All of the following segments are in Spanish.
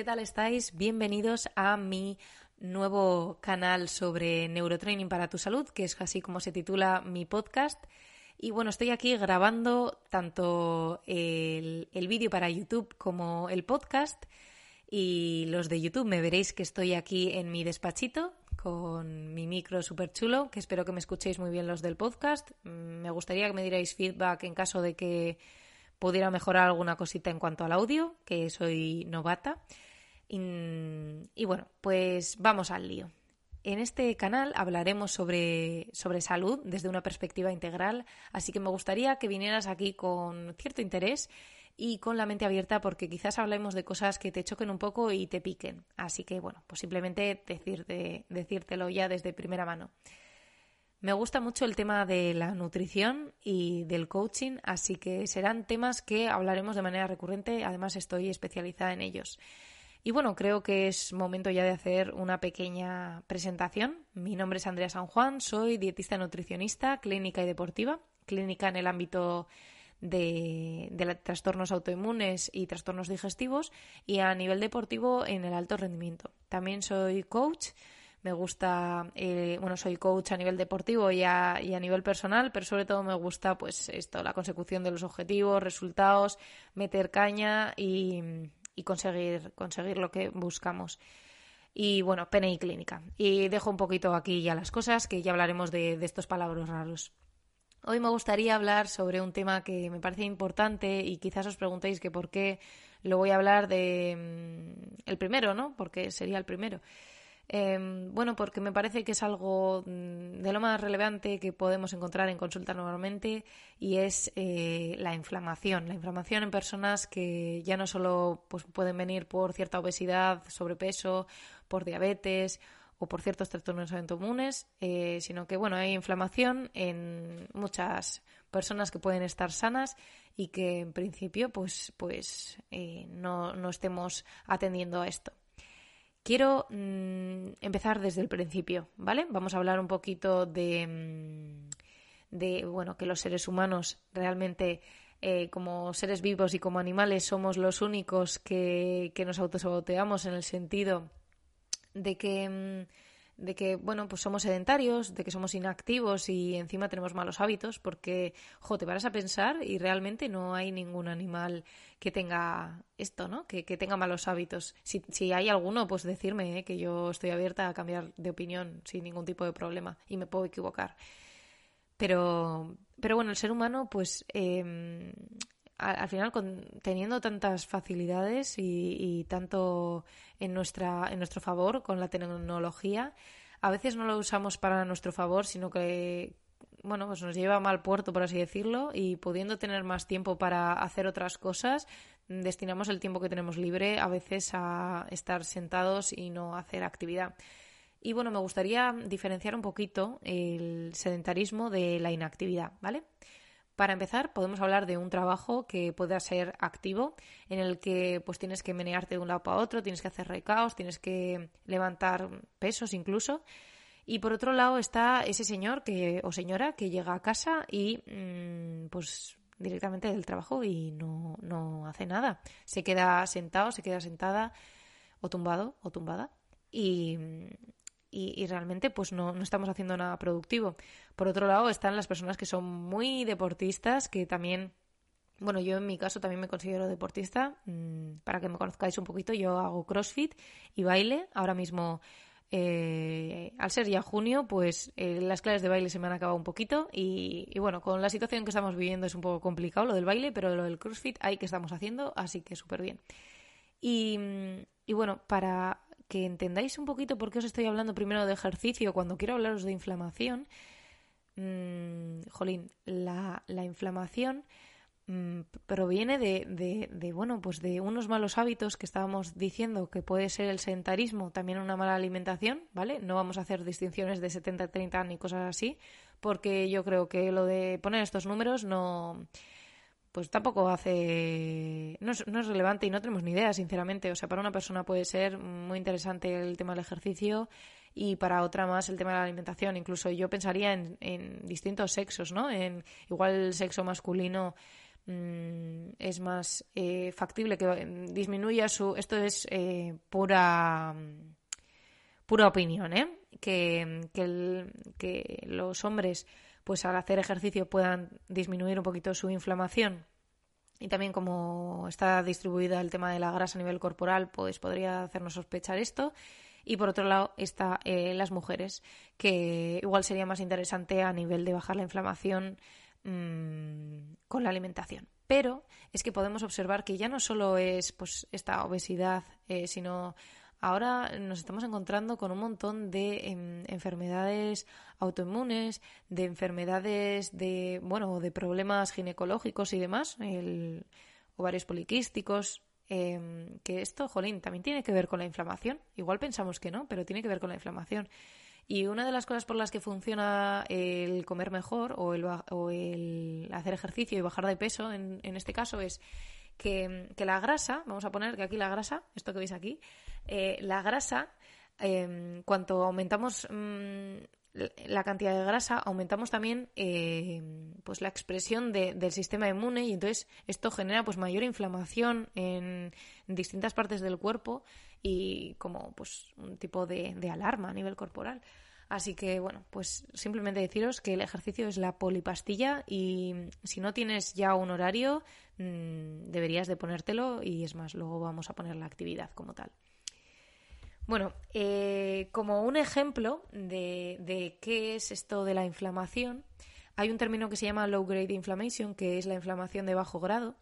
¿qué tal estáis? Bienvenidos a mi nuevo canal sobre neurotraining para tu salud, que es así como se titula mi podcast. Y bueno, estoy aquí grabando tanto el, el vídeo para YouTube como el podcast. Y los de YouTube me veréis que estoy aquí en mi despachito con mi micro súper chulo, que espero que me escuchéis muy bien los del podcast. Mm, Me gustaría que me dierais feedback en caso de que pudiera mejorar alguna cosita en cuanto al audio, que soy novata. Y, bueno, pues vamos al lío. En este canal hablaremos sobre, sobre salud desde una perspectiva integral, así que me gustaría que vinieras aquí con cierto interés y con la mente abierta porque quizás hablemos de cosas que te choquen un poco y te piquen. Así que bueno, pues simplemente decirte, decírtelo ya desde primera mano. Me gusta mucho el tema de la nutrición y del coaching, así que serán temas que hablaremos de manera recurrente, además estoy especializada en ellos. Y bueno, creo que es momento ya de hacer una pequeña presentación. Mi nombre es Andrea San Juan, soy dietista nutricionista, clínica y deportiva, clínica en el ámbito de, de, trastornos autoinmunes y trastornos digestivos y a nivel deportivo en el alto rendimiento. También soy coach me gusta, eh, bueno, soy coach a nivel deportivo y a, y a, nivel personal, pero sobre todo me gusta, pues, esto, la consecución de los objetivos, resultados, meter caña y, y conseguir, conseguir lo que buscamos. Y bueno, PNI clínica. Y dejo un poquito aquí ya las cosas, que ya hablaremos de, de estos palabras raros. Hoy me gustaría hablar sobre un tema que me parece importante y quizás os preguntéis que por qué lo voy a hablar de el primero, ¿no? Porque sería el primero. Eh, bueno, porque me parece que es algo de lo más relevante que podemos encontrar en consulta normalmente y es eh, la inflamación. La inflamación en personas que ya no solo pues, pueden venir por cierta obesidad, sobrepeso, por diabetes o por ciertos trastornos autoinmunes, eh, sino que bueno, hay inflamación en muchas personas que pueden estar sanas y que en principio pues, pues eh, no, no estemos atendiendo a esto. Quiero mmm, empezar desde el principio, ¿vale? Vamos a hablar un poquito de, de bueno, que los seres humanos realmente, eh, como seres vivos y como animales, somos los únicos que, que nos autosaboteamos en el sentido de que mmm, de que, bueno, pues somos sedentarios, de que somos inactivos y encima tenemos malos hábitos, porque, jo, te paras a pensar y realmente no hay ningún animal que tenga esto, ¿no? Que, que tenga malos hábitos. Si, si, hay alguno, pues decirme, ¿eh? que yo estoy abierta a cambiar de opinión sin ningún tipo de problema y me puedo equivocar. Pero, pero bueno, el ser humano, pues eh, al final con, teniendo tantas facilidades y, tanto en nuestra en nuestro favor con la tecnología a veces no lo usamos para nuestro favor sino que bueno pues nos lleva a mal puerto por así decirlo y pudiendo tener más tiempo para hacer otras cosas destinamos el tiempo que tenemos libre a veces a estar sentados y no hacer actividad. Y bueno me gustaría diferenciar un poquito el sedentarismo de la inactividad vale para empezar, podemos hablar de un trabajo que pueda ser activo, en el que pues tienes que menearte de un lado para otro, tienes que hacer recaos, tienes que levantar pesos incluso. Y por otro lado está ese señor que, o señora que llega a casa y mmm, pues directamente del trabajo y no, no hace nada. Se queda sentado, se queda sentada o tumbado o tumbada y, y, realmente pues no, no, estamos haciendo nada productivo. Por otro lado están las personas que son muy deportistas, que también, bueno, yo en mi caso también me considero deportista, mmm, para que me conozcáis un poquito, yo hago CrossFit y baile, ahora mismo... Eh, al ser ya junio, pues eh, las clases de baile se me han acabado un poquito y, y, bueno, con la situación que estamos viviendo es un poco complicado lo del baile, pero lo del CrossFit hay que estamos haciendo, así que súper bien. Y bueno, para que entendáis un poquito por qué os estoy hablando primero de ejercicio cuando quiero hablaros de inflamación, mmm, jolín, la, la inflamación Mm, proviene de, de, bueno, pues de unos malos hábitos que estábamos diciendo que puede ser el sedentarismo, también una mala alimentación, ¿vale? No vamos a hacer distinciones de 70-30 ni cosas así, porque yo creo que lo de poner estos números no pues tampoco hace no es, no es relevante y no tenemos ni idea, sinceramente. O sea, para una persona puede ser muy interesante el tema del ejercicio y para otra más el tema de la alimentación. Incluso yo pensaría en, en distintos sexos, ¿no? En igual el sexo masculino Mm, es más eh, factible que disminuya su. Esto es eh, pura pura opinión, ¿eh? Que, que, los hombres, pues al hacer ejercicio puedan disminuir un poquito su inflamación y también como está distribuida el tema de la grasa a nivel corporal, pues podría hacernos sospechar esto. Y por otro lado está eh, las mujeres, que igual sería más interesante a nivel de bajar la inflamación Mm, con la alimentación. Pero es que podemos observar que ya no solo es pues, esta obesidad, eh, sino ahora nos estamos encontrando con un montón de em, enfermedades autoinmunes, de enfermedades de, bueno, de problemas ginecológicos y demás, el, ovarios poliquísticos, em, que esto, jolín, también tiene que ver con la inflamación. Igual pensamos que no, pero tiene que ver con la inflamación. Y una de las cosas por las que funciona el comer mejor o el, o el hacer ejercicio y bajar de peso, en, en este caso, es que, la grasa, vamos a poner que aquí la grasa, esto que veis aquí, eh, la grasa, em, cuanto aumentamos mm, la cantidad de grasa, aumentamos también em, pues la expresión del sistema inmune y entonces esto genera pues mayor inflamación en, distintas partes del cuerpo y como pues un tipo de, de alarma a nivel corporal. Así que, bueno, pues simplemente deciros que el ejercicio es la polipastilla y si no tienes ya un horario, mm, deberías de ponértelo y es más, luego vamos a poner la actividad como tal. Bueno, eh, como un ejemplo de, de qué es esto de la inflamación, hay un término que se llama low grade inflammation, que es la inflamación de bajo grado.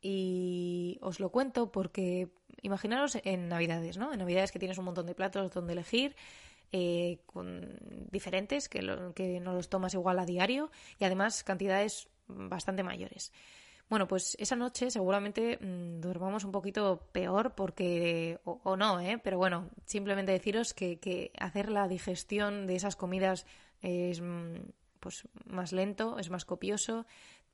Y os lo cuento porque imaginaros en Navidades, ¿no? En Navidades que tienes un montón de platos donde elegir eh, con diferentes, que, que no los tomas igual a diario y además cantidades bastante mayores. Bueno, pues esa noche seguramente mm, dormamos un poquito peor porque, o, no, ¿eh? pero bueno, simplemente deciros que, que, hacer la digestión de esas comidas es mm, pues, más lento, es más copioso,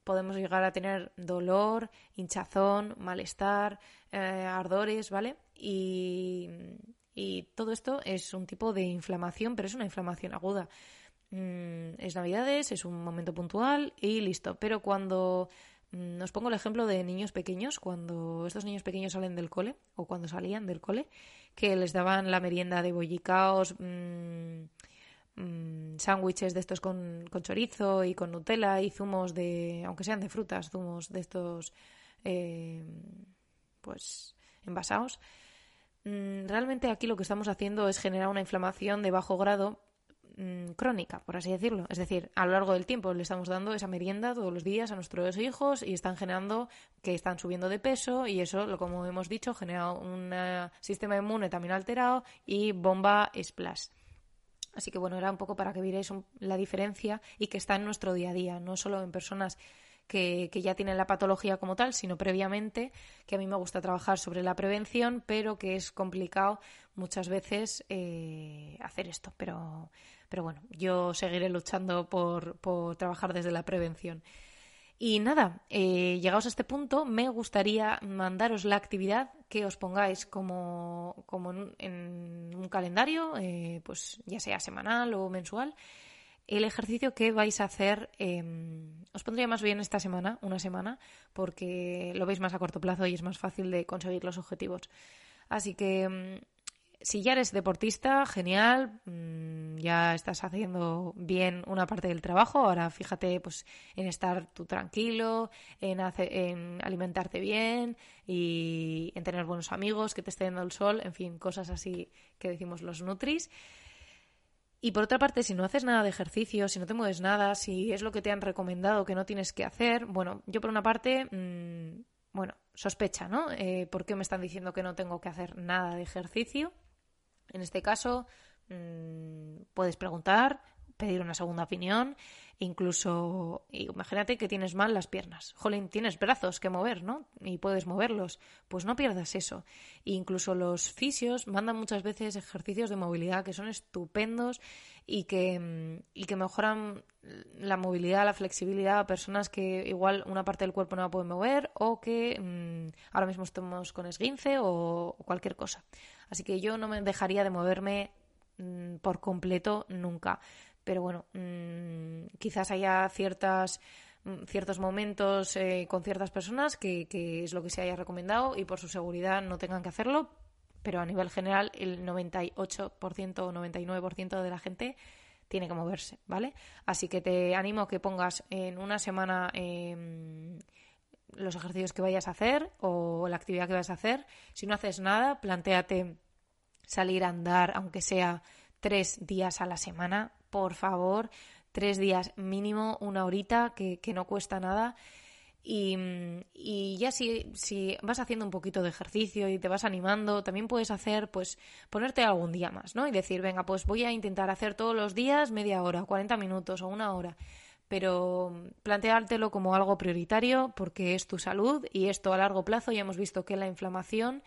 podemos llegar a tener dolor, hinchazón, malestar, eh, ardores, ¿vale? Y, y todo esto es un tipo de inflamación, pero es una inflamación aguda. Mm, es Navidades, es un momento puntual y listo. Pero cuando mm, os pongo el ejemplo de niños pequeños, cuando estos niños pequeños salen del cole o cuando salían del cole, que les daban la merienda de bollicaos, mmm, sándwiches de estos con, con, chorizo y con Nutella y zumos de, aunque sean de frutas, zumos de estos, eh, pues, envasados. Mm, realmente aquí lo que estamos haciendo es generar una inflamación de bajo grado mm, crónica, por así decirlo. Es decir, a lo largo del tiempo le estamos dando esa merienda todos los días a nuestros hijos y están generando que están subiendo de peso y eso, como hemos dicho, genera un eh, sistema inmune también alterado y bomba splash. Así que bueno, era un poco para que vierais la diferencia y que está en nuestro día a día, no solo en personas que, ya tienen la patología como tal, sino previamente, que a mí me gusta trabajar sobre la prevención, pero que es complicado muchas veces eh, hacer esto. Pero, pero bueno, yo seguiré luchando por, trabajar desde la prevención. Y nada, eh, llegados a este punto, me gustaría mandaros la actividad que os pongáis como, como en, un calendario, eh, pues ya sea semanal o mensual, el ejercicio que vais a hacer, em, os pondría más bien esta semana, una semana, porque lo veis más a corto plazo y es más fácil de conseguir los objetivos. Así que em, si ya eres deportista, genial, mm, ya estás haciendo bien una parte del trabajo. Ahora fíjate pues en estar tú tranquilo, en, en alimentarte bien y en tener buenos amigos, que te esté dando el sol, en fin, cosas así que decimos los Nutris. Y por otra parte, si no haces nada de ejercicio, si no te mueves nada, si es lo que te han recomendado que no tienes que hacer, bueno, yo por una parte, mm, bueno, sospecha, ¿no? Eh, ¿Por qué me están diciendo que no tengo que hacer nada de ejercicio? En este caso, mm, puedes preguntar, pedir una segunda opinión, incluso imagínate que tienes mal las piernas. Jolín, tienes brazos que mover, ¿no? Y puedes moverlos. Pues no pierdas eso. incluso los fisios mandan muchas veces ejercicios de movilidad que son estupendos y que, y que mejoran la movilidad, la flexibilidad a personas que igual una parte del cuerpo no la pueden mover o que mm, ahora mismo estamos con esguince o, cualquier cosa. Así que yo no me dejaría de moverme mm, por completo nunca pero bueno, mm, quizás haya ciertas mm, ciertos momentos eh, con ciertas personas que, es lo que se haya recomendado y por su seguridad no tengan que hacerlo, pero a nivel general el 98% o 99% de la gente tiene que moverse, ¿vale? Así que te animo a que pongas en una semana em, los ejercicios que vayas a hacer o la actividad que vas a hacer. Si no haces nada, planteate salir a andar, aunque sea tres días a la semana, por favor, tres días mínimo, una horita, que, no cuesta nada. Y, ya si, si, vas haciendo un poquito de ejercicio y te vas animando, también puedes hacer, pues, ponerte algún día más, ¿no? Y decir, venga, pues voy a intentar hacer todos los días media hora, 40 minutos o una hora. Pero planteártelo como algo prioritario porque es tu salud y esto a largo plazo ya hemos visto que la inflamación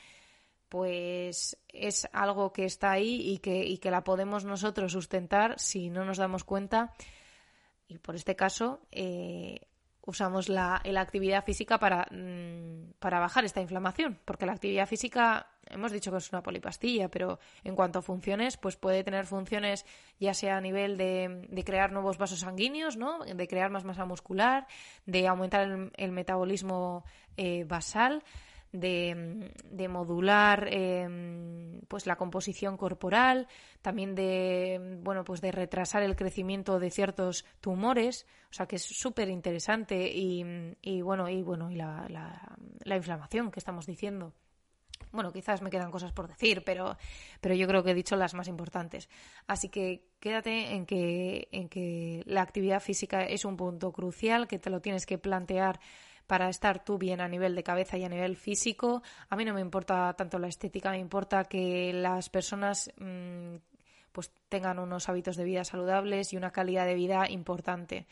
pues es algo que está ahí y que, y que la podemos nosotros sustentar si no nos damos cuenta. Y por este caso, eh, usamos la, la, actividad física para, mm, para bajar esta inflamación, porque la actividad física, hemos dicho que es una polipastilla, pero en cuanto a funciones, pues puede tener funciones ya sea a nivel de, de crear nuevos vasos sanguíneos, ¿no? de crear más masa muscular, de aumentar el, metabolismo eh, basal, de, modular em, pues la composición corporal, también de bueno pues de retrasar el crecimiento de ciertos tumores, o sea que es súper interesante y, y, bueno y bueno y la, la, inflamación que estamos diciendo. Bueno, quizás me quedan cosas por decir, pero, pero yo creo que he dicho las más importantes. Así que quédate en que, en que la actividad física es un punto crucial, que te lo tienes que plantear para estar tú bien a nivel de cabeza y a nivel físico. A mí no me importa tanto la estética, me importa que las personas mm, pues tengan unos hábitos de vida saludables y una calidad de vida importante.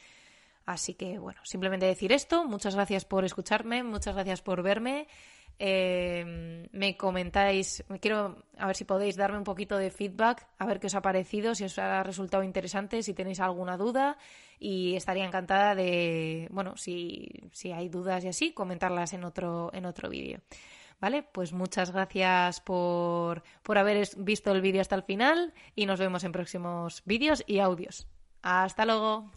Así que bueno, simplemente decir esto. Muchas gracias por escucharme, muchas gracias por verme. Eh, me comentáis, me quiero a ver si podéis darme un poquito de feedback, a ver qué os ha parecido, si os ha resultado interesante, si tenéis alguna duda y estaría encantada de, bueno, si, si hay dudas y así, comentarlas en otro, en otro vídeo. ¿Vale? Pues muchas gracias por, por haber visto el vídeo hasta el final y nos vemos en próximos vídeos y audios. Hasta luego.